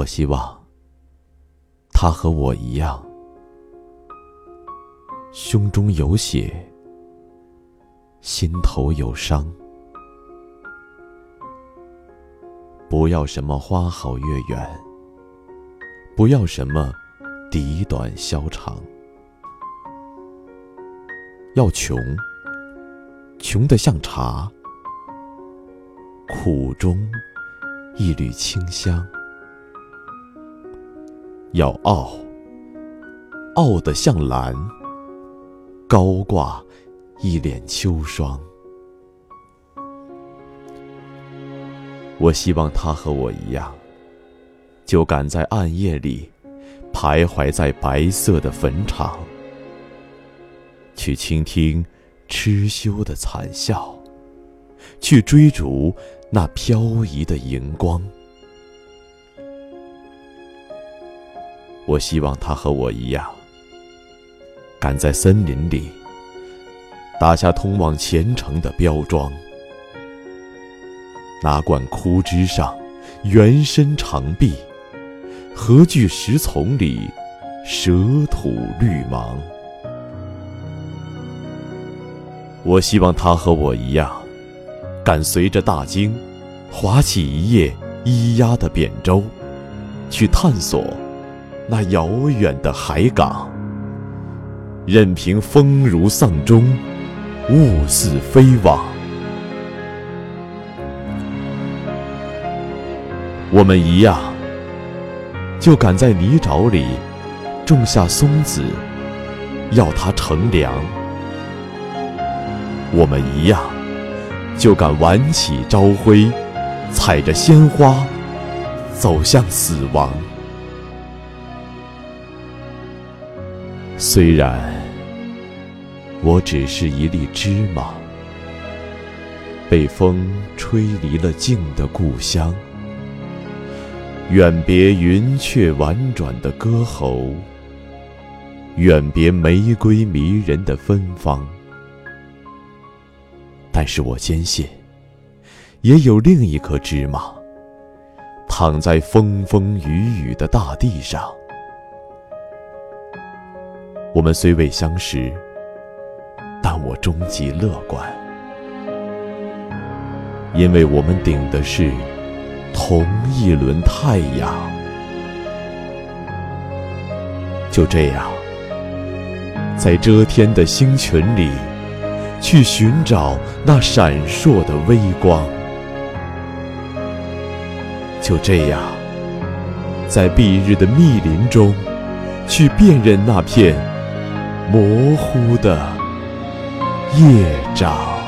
我希望他和我一样，胸中有血，心头有伤。不要什么花好月圆，不要什么笛短箫长，要穷，穷得像茶，苦中一缕清香；要傲，傲得像蓝，高挂一脸秋霜。我希望他和我一样，就敢在暗夜里，徘徊在白色的坟场，去倾听痴修的惨笑，去追逐那飘移的荧光。我希望他和我一样，敢在森林里，打下通往前程的标桩。哪管枯枝上，原身长臂；何惧石丛里，蛇吐绿芒。我希望他和我一样，敢随着大鲸，划起一叶咿呀的扁舟，去探索那遥远的海港。任凭风如丧钟，雾似飞往。我们一样，就敢在泥沼里种下松子，要它乘凉；我们一样，就敢挽起朝晖，踩着鲜花走向死亡。虽然我只是一粒芝麻，被风吹离了静的故乡。远别云雀婉转的歌喉，远别玫瑰迷人的芬芳。但是我坚信，也有另一颗芝麻，躺在风风雨雨的大地上。我们虽未相识，但我终极乐观，因为我们顶的是。同一轮太阳，就这样，在遮天的星群里，去寻找那闪烁的微光；就这样，在蔽日的密林中，去辨认那片模糊的夜长。